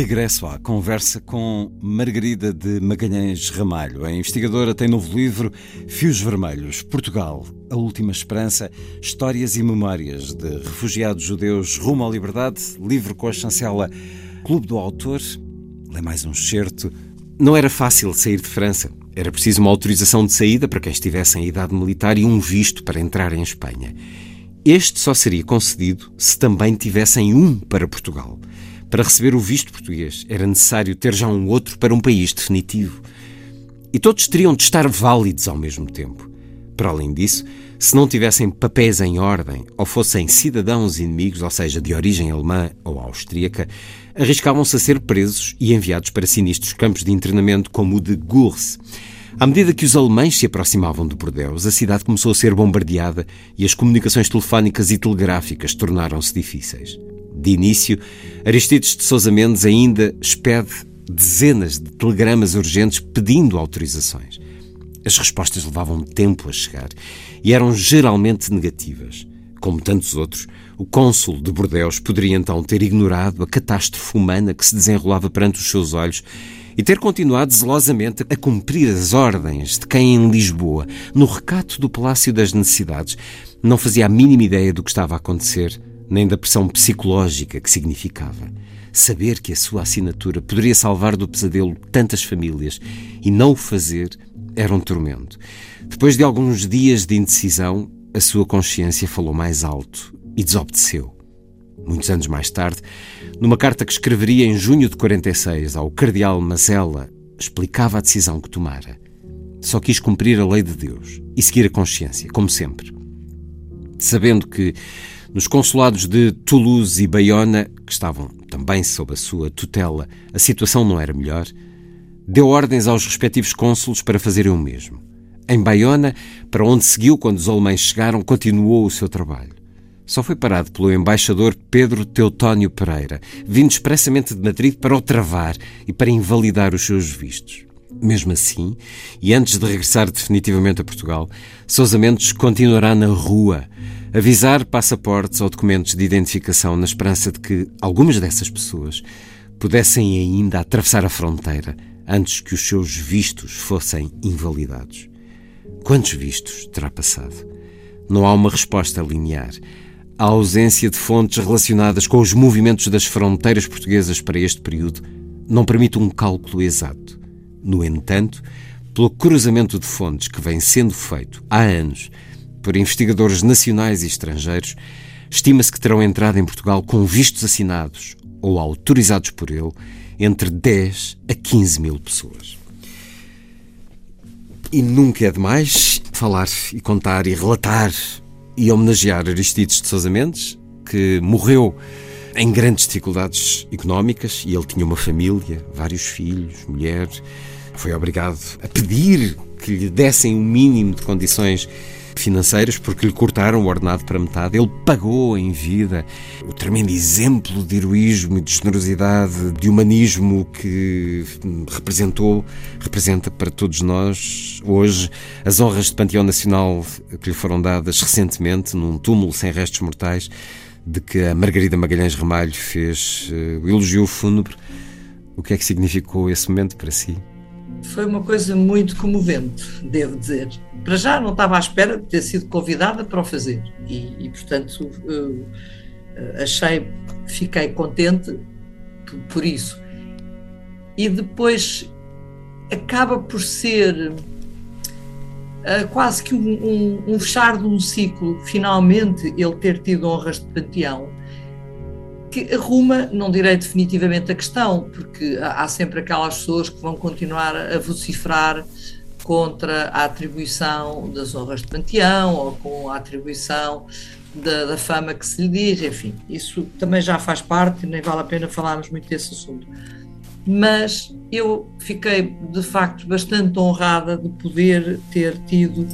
Regresso à conversa com Margarida de Magalhães Ramalho. A investigadora tem novo livro Fios Vermelhos, Portugal, a Última Esperança, Histórias e Memórias de Refugiados Judeus rumo à Liberdade, livro com a chancela Clube do Autor. Lê mais um excerto. Não era fácil sair de França. Era preciso uma autorização de saída para quem estivesse em idade militar e um visto para entrar em Espanha. Este só seria concedido se também tivessem um para Portugal. Para receber o visto português era necessário ter já um outro para um país definitivo. E todos teriam de estar válidos ao mesmo tempo. Para além disso, se não tivessem papéis em ordem ou fossem cidadãos inimigos, ou seja, de origem alemã ou austríaca, arriscavam-se a ser presos e enviados para sinistros campos de internamento como o de Gurs. À medida que os alemães se aproximavam de Bordeaux, a cidade começou a ser bombardeada e as comunicações telefónicas e telegráficas tornaram-se difíceis. De início, Aristides de Sousa Mendes ainda expede dezenas de telegramas urgentes pedindo autorizações. As respostas levavam tempo a chegar e eram geralmente negativas. Como tantos outros, o cônsul de Bordeaux poderia então ter ignorado a catástrofe humana que se desenrolava perante os seus olhos e ter continuado zelosamente a cumprir as ordens de quem em Lisboa, no recato do Palácio das Necessidades, não fazia a mínima ideia do que estava a acontecer nem da pressão psicológica que significava. Saber que a sua assinatura poderia salvar do pesadelo tantas famílias e não o fazer era um tormento. Depois de alguns dias de indecisão, a sua consciência falou mais alto e desobedeceu. Muitos anos mais tarde, numa carta que escreveria em junho de 46 ao cardeal Mazella, explicava a decisão que tomara. Só quis cumprir a lei de Deus e seguir a consciência, como sempre. Sabendo que nos consulados de Toulouse e Bayona, que estavam também sob a sua tutela, a situação não era melhor, deu ordens aos respectivos cônsulos para fazerem o mesmo. Em Bayona, para onde seguiu quando os alemães chegaram, continuou o seu trabalho. Só foi parado pelo embaixador Pedro Teutónio Pereira, vindo expressamente de Madrid para o travar e para invalidar os seus vistos. Mesmo assim, e antes de regressar definitivamente a Portugal, Sousa Mendes continuará na rua, avisar passaportes ou documentos de identificação na esperança de que algumas dessas pessoas pudessem ainda atravessar a fronteira antes que os seus vistos fossem invalidados. Quantos vistos terá passado? Não há uma resposta linear. A ausência de fontes relacionadas com os movimentos das fronteiras portuguesas para este período não permite um cálculo exato. No entanto, pelo cruzamento de fontes que vem sendo feito há anos por investigadores nacionais e estrangeiros, estima-se que terão entrado em Portugal com vistos assinados ou autorizados por ele entre 10 a 15 mil pessoas. E nunca é demais falar e contar e relatar e homenagear Aristides de Sousa Mendes, que morreu em grandes dificuldades económicas e ele tinha uma família, vários filhos, mulher, foi obrigado a pedir que lhe dessem um mínimo de condições financeiras porque lhe cortaram o ordenado para metade. Ele pagou em vida o tremendo exemplo de heroísmo de generosidade, de humanismo que representou, representa para todos nós hoje as honras de Panteão Nacional que lhe foram dadas recentemente num túmulo sem restos mortais de que a Margarida Magalhães Ramalho fez uh, o elogio fúnebre. O que é que significou esse momento para si? Foi uma coisa muito comovente, devo dizer. Para já não estava à espera de ter sido convidada para o fazer. E, e portanto achei, fiquei contente por, por, isso. E depois acaba por ser uh, quase que um, um, um, fechar de um ciclo, finalmente ele ter tido honras de panteão, que arruma, não direi definitivamente a questão, porque há, sempre aquelas pessoas que vão continuar a vociferar contra a atribuição das honras de panteão ou com a atribuição da, da, fama que se lhe diz, enfim, isso também já faz parte, nem vale a pena falarmos muito desse assunto. Mas eu fiquei de facto bastante honrada de poder ter tido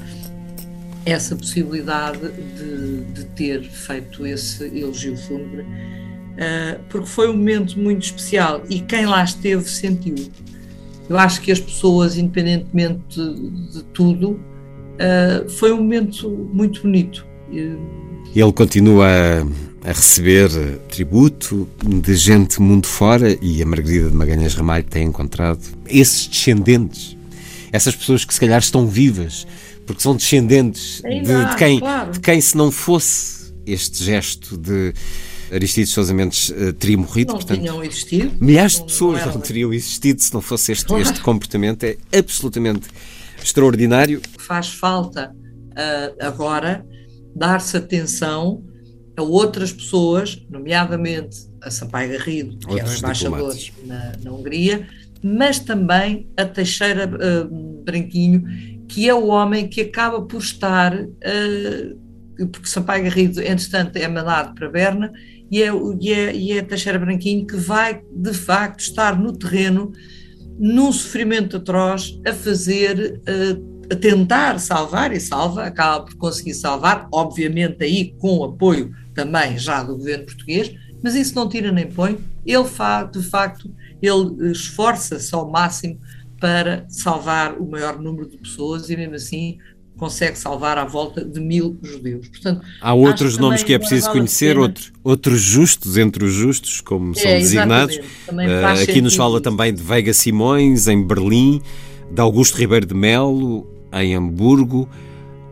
essa possibilidade de, de ter feito esse elogio fúnebre, porque foi um momento muito especial e quem lá esteve sentiu. Eu acho que as pessoas, independentemente de, de tudo, uh, foi um momento muito bonito. Ele continua a, receber tributo de gente mundo fora e a Margarida de Magalhães Ramalho tem encontrado esses descendentes, essas pessoas que se calhar estão vivas, porque são descendentes de, de, quem, de quem, se não fosse este gesto de Aristides Sousa Mendes uh, teria morrido. Não portanto, tinham existido. Milhares de pessoas não, não, teriam existido se não fosse este, este comportamento. É absolutamente extraordinário. Faz falta uh, agora dar-se atenção a outras pessoas, nomeadamente a Sampaio Garrido, que Outros é o embaixador na, na, Hungria, mas também a Teixeira uh, Branquinho, que é o homem que acaba por estar, uh, porque Sampaio Garrido, entretanto, é mandado para Berna, e é, e, é, e é Teixeira Branquinho que vai, de facto, estar no terreno, num sofrimento atroz, a fazer, uh, a tentar salvar, e salva, acaba por conseguir salvar, obviamente aí com apoio também já do governo português, mas isso não tira nem põe, ele faz, de facto, ele esforça-se ao máximo para salvar o maior número de pessoas e mesmo assim consegue salvar à volta de mil judeus. Portanto, Há outros nomes que é preciso conhecer, outro, outros justos entre os justos, como é, são designados. Uh, aqui nos fala também de Veiga Simões, em Berlim, de Augusto Ribeiro de Melo, em Hamburgo.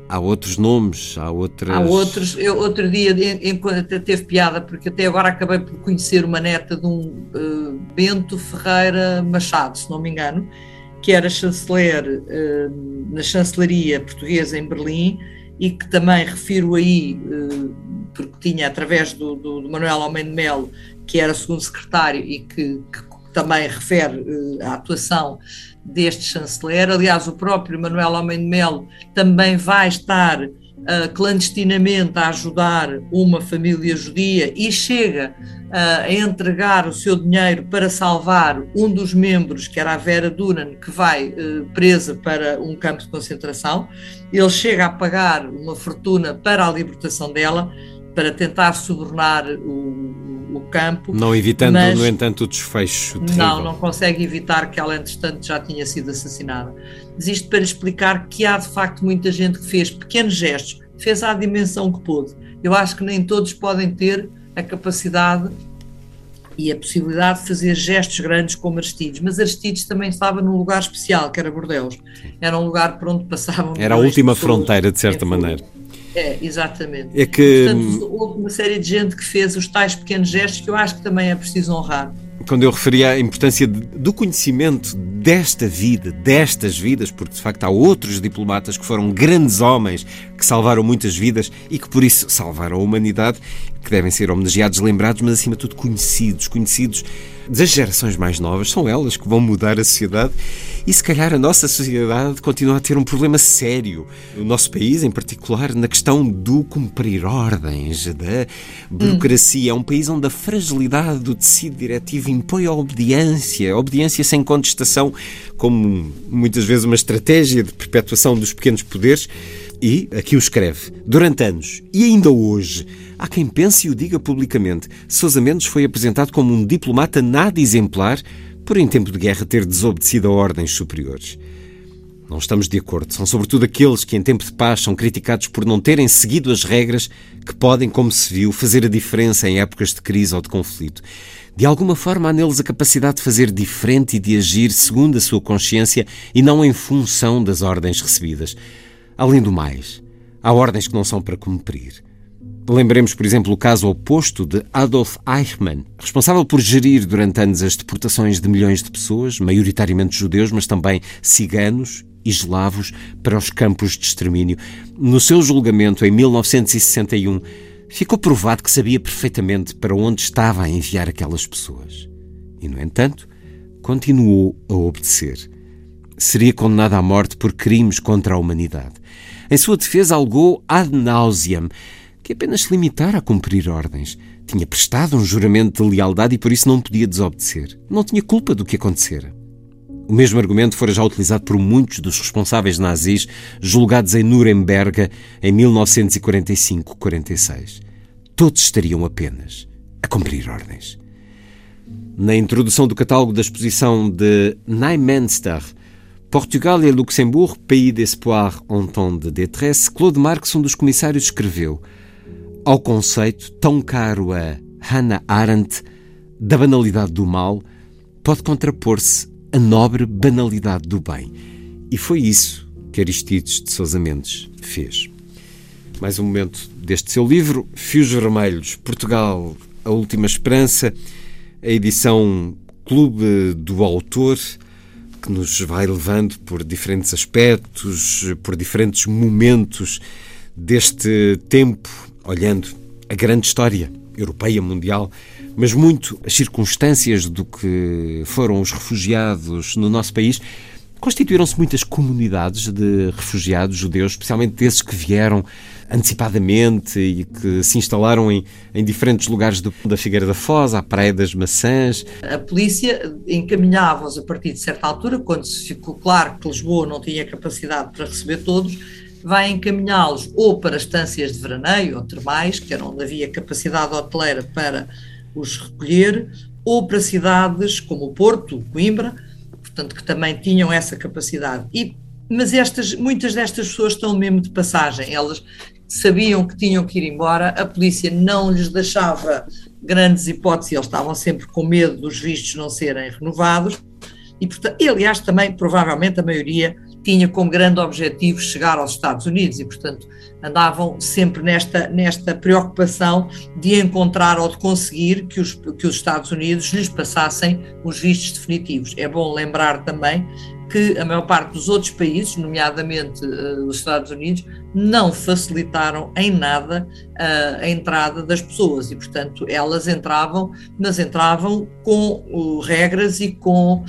Há outros nomes, há outras. Há outros. Eu, outro dia, enquanto teve piada, porque até agora acabei por conhecer uma neta de um uh, Bento Ferreira Machado, se não me engano, que era chanceler uh, na chancelaria portuguesa em Berlim e que também refiro aí, uh, porque tinha através do, do, do, Manuel Almeida Melo, que era segundo secretário e que, que também refere uh, a atuação deste chanceler. Aliás, o próprio Manuel Almeida Melo também vai estar uh, clandestinamente a ajudar uma família judia e chega a entregar o seu dinheiro para salvar um dos membros, que era a Vera Duran, que vai uh, presa para um campo de concentração. Ele chega a pagar uma fortuna para a libertação dela, para tentar subornar o, o campo. Não evitando, mas, no entanto, o desfecho. Terrível. Não, não consegue evitar que ela, entretanto, já tinha sido assassinada. Mas isto para explicar que há, de facto, muita gente que fez pequenos gestos, fez à dimensão que pôde. Eu acho que nem todos podem ter a capacidade e a possibilidade de fazer gestos grandes como Aristides, mas Aristides também estava num lugar especial, que era Bordeus. Era um lugar por onde passavam. Era a última fronteira, de certa maneira. É, exatamente. É que... Portanto, houve uma série de gente que fez os tais pequenos gestos que eu acho que também é preciso honrar. quando eu referia à importância do conhecimento desta vida, destas vidas, porque de facto há outros diplomatas que foram grandes homens que salvaram muitas vidas e que por isso salvaram a humanidade, que devem ser homenageados, lembrados, mas acima de tudo conhecidos, conhecidos das gerações mais novas, são elas que vão mudar a sociedade e se calhar a nossa sociedade continua a ter um problema sério, o nosso país em particular, na questão do cumprir ordens, da burocracia. Hum. É um país onde a fragilidade do tecido diretivo impõe a obediência, a obediência sem contestação, como muitas vezes uma estratégia de perpetuação dos pequenos poderes. E, aqui o escreve, durante anos e ainda hoje, há quem pense e o diga publicamente, Sousa Mendes foi apresentado como um diplomata nada exemplar por em tempo de guerra ter desobedecido a ordens superiores. Não estamos de acordo. São sobretudo aqueles que em tempo de paz são criticados por não terem seguido as regras que podem, como se viu, fazer a diferença em épocas de crise ou de conflito. De alguma forma há neles a capacidade de fazer diferente e de agir segundo a sua consciência e não em função das ordens recebidas. Além do mais, há ordens que não são para cumprir. Lembremos, por exemplo, o caso oposto de Adolf Eichmann, responsável por gerir durante anos as deportações de milhões de pessoas, maioritariamente judeus, mas também ciganos e eslavos, para os campos de extermínio. No seu julgamento, em 1961, ficou provado que sabia perfeitamente para onde estava a enviar aquelas pessoas. E, no entanto, continuou a obedecer. Seria condenado à morte por crimes contra a humanidade. Em sua defesa, algou ad nauseam que apenas se limitara a cumprir ordens. Tinha prestado um juramento de lealdade e por isso não podia desobedecer. Não tinha culpa do que acontecera. O mesmo argumento fora já utilizado por muitos dos responsáveis nazis julgados em Nuremberg em 1945-46. Todos estariam apenas a cumprir ordens. Na introdução do catálogo da exposição de Neumünster, Portugal e Luxembourg, pays d'espoir en temps de détresse, Claude Marx, um dos comissários, escreveu ao conceito tão caro a Hannah Arendt da banalidade do mal, pode contrapor-se a nobre banalidade do bem. E foi isso que Aristides de Sousa Mendes fez. Mais um momento deste seu livro, Fios Vermelhos, Portugal, a Última Esperança, a edição Clube do Autor, que nos vai levando por diferentes aspectos, por diferentes momentos deste tempo, olhando a grande história europeia, mundial, mas muito as circunstâncias do que foram os refugiados no nosso país. Constituíram-se muitas comunidades de refugiados judeus, especialmente esses que vieram antecipadamente e que se instalaram em, em diferentes lugares do, da Figueira da Foz, à Praia das Maçãs. A polícia encaminhava-os a partir de certa altura, quando se ficou claro que Lisboa não tinha capacidade para receber todos, vai encaminhá-los ou para estâncias de veraneio ou termais, que era onde havia capacidade hoteleira para os recolher, ou para cidades como o Porto, Coimbra, portanto, que também tinham essa capacidade. E, mas estas, muitas destas pessoas estão mesmo de passagem, elas sabiam que tinham que ir embora, a polícia não lhes deixava grandes hipóteses, eles estavam sempre com medo dos vistos não serem renovados, e, portanto, e aliás também, provavelmente, a maioria tinha como grande objetivo chegar aos Estados Unidos e, portanto, andavam sempre nesta, nesta preocupação de encontrar ou de conseguir que os, que os Estados Unidos lhes passassem os vistos definitivos. É bom lembrar também que a maior parte dos outros países, nomeadamente uh, os Estados Unidos, não facilitaram em nada uh, a entrada das pessoas e, portanto, elas entravam, mas entravam com uh, regras e com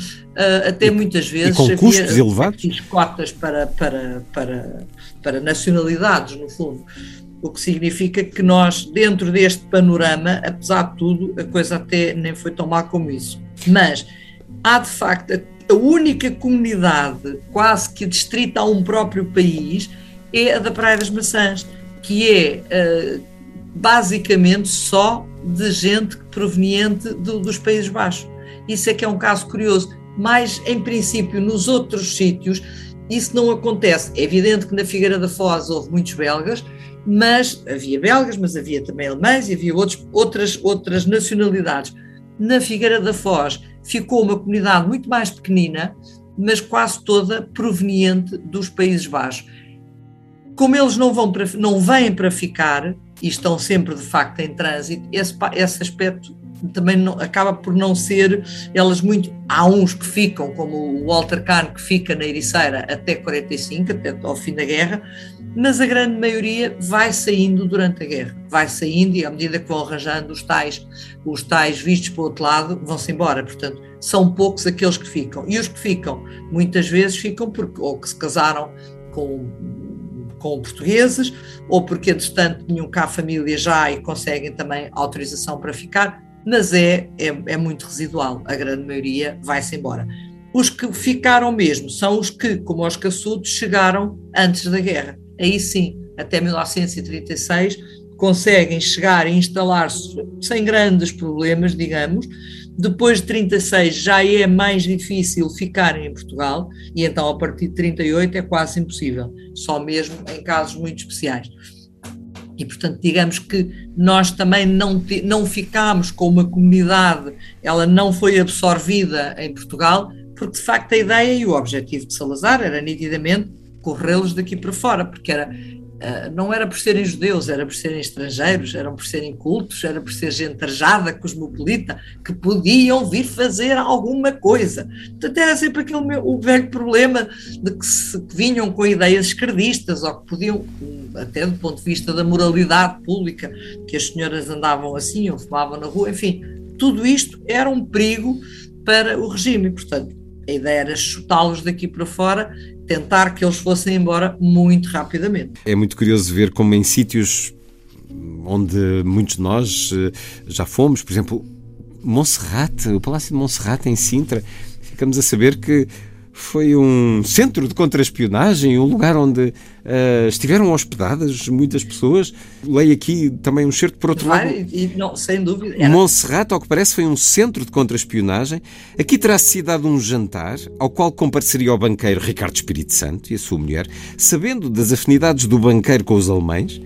até muitas vezes e com custos elevados, cotas para, para, para, para nacionalidades, no fundo. O que significa que nós, dentro deste panorama, apesar de tudo, a coisa até nem foi tão má como isso. Mas há de facto a única comunidade quase que distrita a um próprio país é a da Praia das Maçãs, que é uh, basicamente só de gente proveniente do, dos Países Baixos. Isso é que é um caso curioso, mas em princípio nos outros sítios isso não acontece. É evidente que na Figueira da Foz houve muitos belgas, mas havia belgas, mas havia também alemães e havia outros, outras, outras nacionalidades. Na Figueira da Foz ficou uma comunidade muito mais pequenina, mas quase toda proveniente dos Países Baixos. Como eles não, vão para, não vêm para ficar e estão sempre de facto em trânsito, esse, esse aspecto também não, acaba por não ser elas muito. Há uns que ficam, como o Walter Kahn, que fica na Ericeira até 45, até ao fim da guerra, mas a grande maioria vai saindo durante a guerra, vai saindo e à medida que vão arranjando os tais, os tais vistos para o outro lado, vão-se embora. Portanto, são poucos aqueles que ficam. E os que ficam, muitas vezes ficam porque ou que se casaram com, com portugueses, ou porque, entretanto, tinham cá a família já e conseguem também autorização para ficar, mas é, é, é muito residual. A grande maioria vai-se embora. Os que ficaram mesmo são os que, como os caçudos, chegaram antes da guerra aí sim, até 1936, conseguem chegar e instalar-se sem grandes problemas, digamos. Depois de 36 já é mais difícil ficarem em Portugal e então a partir de 38 é quase impossível, só mesmo em casos muito especiais. E portanto, digamos que nós também não, não ficámos com uma comunidade, ela não foi absorvida em Portugal, porque de facto a ideia e o objetivo de Salazar era nitidamente corrê-los daqui para fora, porque era, uh, não era por serem judeus, era por serem estrangeiros, eram por serem cultos, era por ser gente arjada, cosmopolita, que podiam vir fazer alguma coisa. Portanto, era sempre aquele meu, o velho problema de que, se, que vinham com ideias esquerdistas ou que podiam, até do ponto de vista da moralidade pública, que as senhoras andavam assim ou fumavam na rua, enfim, tudo isto era um perigo para o regime. Portanto, a ideia era chutá-los daqui para fora tentar que eles fossem embora muito rapidamente. É muito curioso ver como em sítios onde muitos de nós eh, já fomos, por exemplo, Monserrate, o Palácio de Monserrate em Sintra, ficamos a saber que foi um centro de contra-espionagem, um lugar onde uh, estiveram hospedadas muitas pessoas. Leio aqui também um certo por outro lado. E, não, sem dúvida. Era... Montserrat, ao que parece, foi um centro de contra-espionagem. Aqui terá-se dado um jantar ao qual compareceria o banqueiro Ricardo Espírito Santo e a sua mulher, sabendo das afinidades do banqueiro com os alemães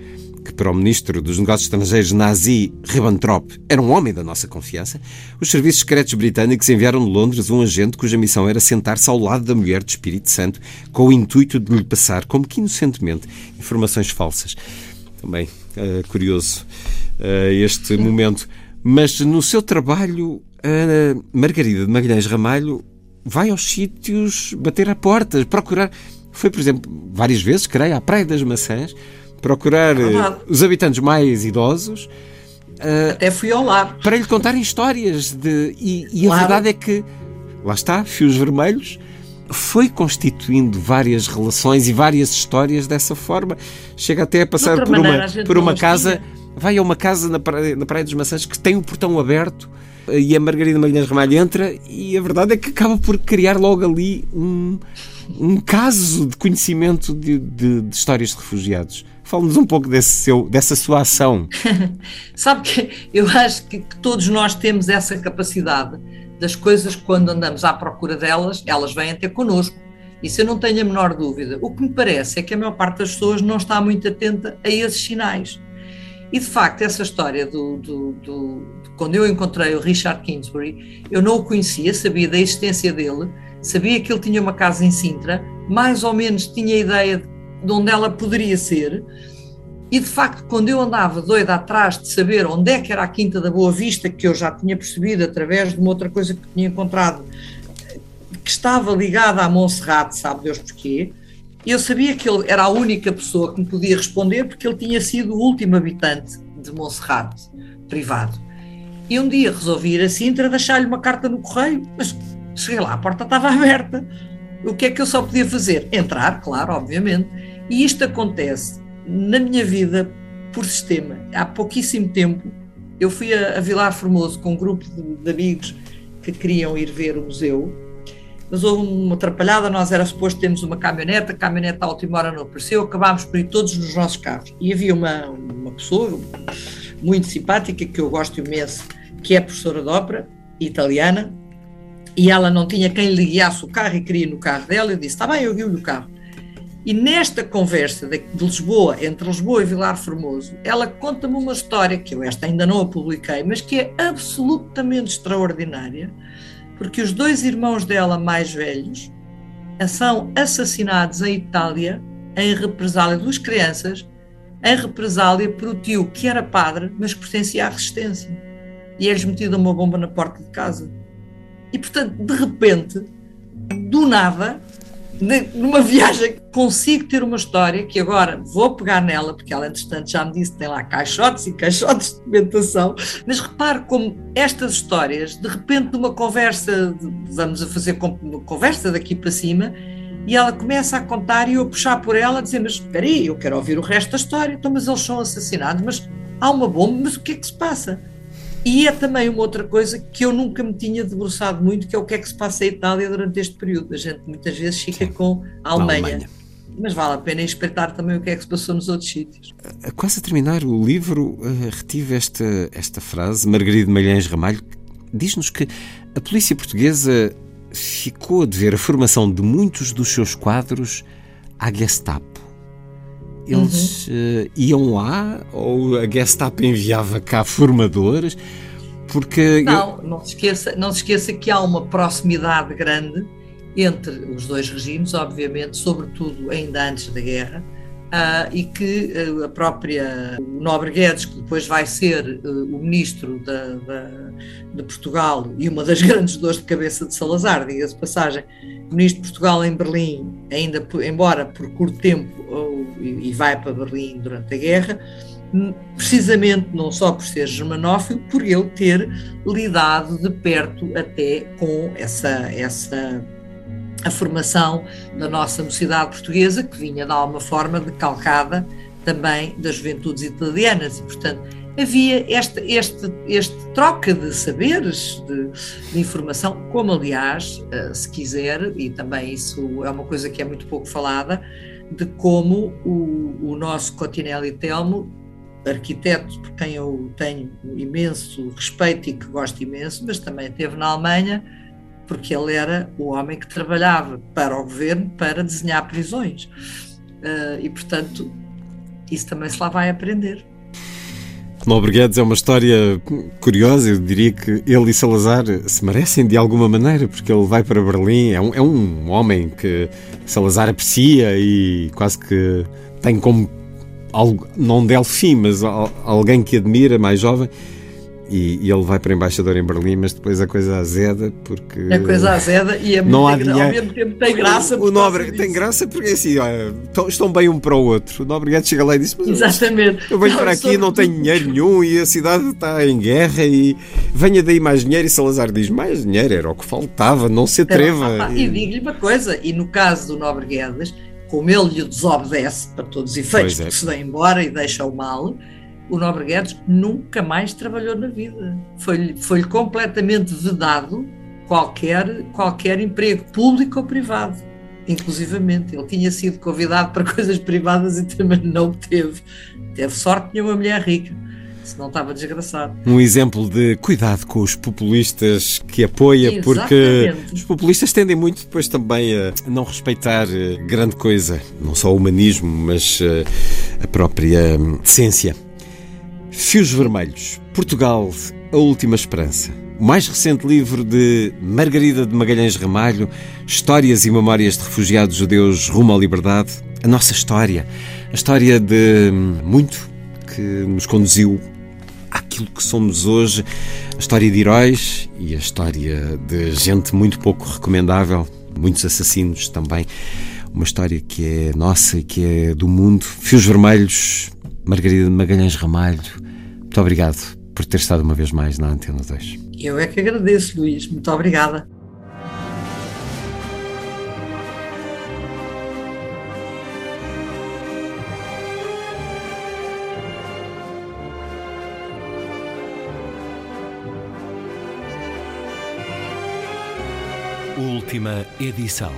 que para o ministro dos Negócios Estrangeiros nazi Ribbentrop era um homem da nossa confiança, os serviços secretos britânicos enviaram de Londres um agente cuja missão era sentar-se ao lado da mulher de Espírito Santo com o intuito de lhe passar, como que inocentemente, informações falsas. Também uh, curioso uh, este momento. Mas no seu trabalho, a Margarida de Magalhães Ramalho vai aos sítios bater a portas, procurar. Foi, por exemplo, várias vezes, creio, à Praia das Maçãs, procurar uh, os habitantes mais idosos. Até fui ao lar. Para lhe contarem histórias. De, e, e claro. a verdade é que, lá está, Fios Vermelhos, foi constituindo várias relações e várias histórias dessa forma. Chega até a passar por maneira, uma, por uma casa. Tinha. Vai a uma casa na praia, na praia dos Maçãs que tem o portão aberto e a Margarida Magalhães Ramalho entra e a verdade é que acaba por criar logo ali um, um caso de conhecimento de, de, de histórias de refugiados. Fale-nos um pouco desse seu, dessa sua ação. Sabe que eu acho que, que, todos nós temos essa capacidade das coisas, quando andamos à procura delas, elas vêm ter connosco. Isso eu não tenho a menor dúvida. O que me parece é que a maior parte das pessoas não está muito atenta a esses sinais. E de facto, essa história do, do, do, quando eu encontrei o Richard Kingsbury, eu não o conhecia, sabia da existência dele, sabia que ele tinha uma casa em Sintra, mais ou menos tinha ideia de de onde ela poderia ser. E de facto, quando eu andava doida atrás de saber onde é que era a Quinta da Boa Vista, que eu já tinha percebido através de uma outra coisa que tinha encontrado, que estava ligada a Monserrate, sabe Deus porquê, eu sabia que ele era a única pessoa que me podia responder, porque ele tinha sido o último habitante de Monserrate, privado. E um dia resolvi ir a Sintra deixar-lhe uma carta no correio, mas cheguei lá, a porta estava aberta. O que é que eu só podia fazer? Entrar, claro, obviamente. E isto acontece na minha vida por sistema. Há pouquíssimo tempo eu fui a, a Vilar Formoso com um grupo de, de, amigos que queriam ir ver o museu, mas houve uma atrapalhada, nós era suposto termos uma caminhonete, a caminhonete à última hora não apareceu, acabámos por ir todos nos nossos carros. E havia uma, uma pessoa muito simpática, que eu gosto imenso, que é professora de ópera, italiana, e ela não tinha quem lhe guiasse o carro e queria no carro dela, eu disse, está bem, eu guio-lhe o carro. E nesta conversa de, de, Lisboa, entre Lisboa e Vilar Formoso, ela conta-me uma história, que eu esta ainda não a publiquei, mas que é absolutamente extraordinária, porque os dois irmãos dela mais velhos são assassinados em Itália em represália, duas crianças, em represália por o tio que era padre, mas que pertencia à resistência. E eles metido uma bomba na porta de casa. E, portanto, de repente, do nada, numa viagem, consigo ter uma história que agora vou pegar nela, porque ela, entretanto, já me disse que tem lá caixotes e caixotes de documentação. Mas repare como estas histórias, de repente, numa conversa, vamos a fazer uma conversa daqui para cima, e ela começa a contar e eu puxar por ela, a dizer: Mas espera aí, eu quero ouvir o resto da história. Então, mas eles são assassinados, mas há uma bomba, mas o que é que se passa? E é também uma outra coisa que eu nunca me tinha debruçado muito, que é o que é que se passa em Itália durante este período. A gente muitas vezes fica Sim, com a Alemanha. Alemanha. Mas vale a pena espreitar também o que é que se passou nos outros sítios. Quase a terminar o livro, uh, retive esta, esta frase, Margarida Malhães Ramalho, diz-nos que a polícia portuguesa ficou a dever a formação de muitos dos seus quadros à Gestapo. Eles uhum. uh, iam lá ou a Gestapo enviava cá formadores? Porque não, eu... não, se esqueça, não se esqueça que há uma proximidade grande entre os dois regimes, obviamente, sobretudo ainda antes da guerra, uh, e que uh, a própria Nobre Guedes, que depois vai ser uh, o ministro da, da, de Portugal e uma das grandes dores de cabeça de Salazar, diga-se passagem, ministro de Portugal em Berlim, ainda embora por curto tempo, e vai para Berlim durante a guerra, precisamente não só por ser germanófilo, por ele ter lidado de perto até com essa, essa a formação da nossa mocidade portuguesa, que vinha de alguma forma decalcada também das juventudes italianas, e portanto havia esta este, este troca de saberes, de, de, informação, como aliás, eh, se quiser, e também isso é uma coisa que é muito pouco falada, de como o, o nosso Cotinelli Telmo, arquiteto por quem eu tenho imenso respeito e que gosto imenso, mas também esteve na Alemanha, porque ele era o homem que trabalhava para o governo para desenhar prisões. Uh, e, portanto, isso também se lá vai aprender. Nobre Guedes é uma história curiosa, eu diria que ele e Salazar se merecem de alguma maneira, porque ele vai para Berlim, é um, é um homem que Salazar aprecia e quase que tem como, algo, não Delfim, mas alguém que admira, mais jovem, e, e, ele vai para embaixador em Berlim, mas depois a coisa azeda porque. A coisa azeda e é não há dinheiro. ao mesmo tempo tem graça. O, o Nobre tem graça porque assim, olha, estão bem um para o outro. O Nobre chega lá e diz: Exatamente. Eu venho para aqui não tenho dinheiro nenhum e a cidade está em guerra e venha daí mais dinheiro. E Salazar diz: Mais dinheiro, era o que faltava, não se atreva. e, e digo-lhe uma coisa: e no caso do Nobre Guedes, como ele lhe desobedece para todos os efeitos, é. porque se vem embora e deixa o mal o Nobre Guedes nunca mais trabalhou na vida. Foi-lhe foi completamente vedado qualquer, qualquer emprego, público ou privado, inclusivamente. Ele tinha sido convidado para coisas privadas e também não teve. Teve sorte de uma mulher rica. Senão estava desgraçado. Um exemplo de cuidado com os populistas que apoia, Exatamente. porque os populistas tendem muito depois também a não respeitar eh, grande coisa, não só o humanismo, mas eh, a própria hum, ciência. Fios Vermelhos, Portugal, a última esperança. O mais recente livro de Margarida de Magalhães Ramalho, Histórias e Memórias de Refugiados Judeus rumo à liberdade. A nossa história, a história de muito que nos conduziu àquilo que somos hoje, a história de heróis e a história de gente muito pouco recomendável, muitos assassinos também. Uma história que é nossa e que é do mundo. Fios Vermelhos, Margarida de Magalhães Ramalho, muito obrigado por ter estado uma vez mais na Antena 2. Eu é que agradeço, Luís. Muito obrigada. Última edição.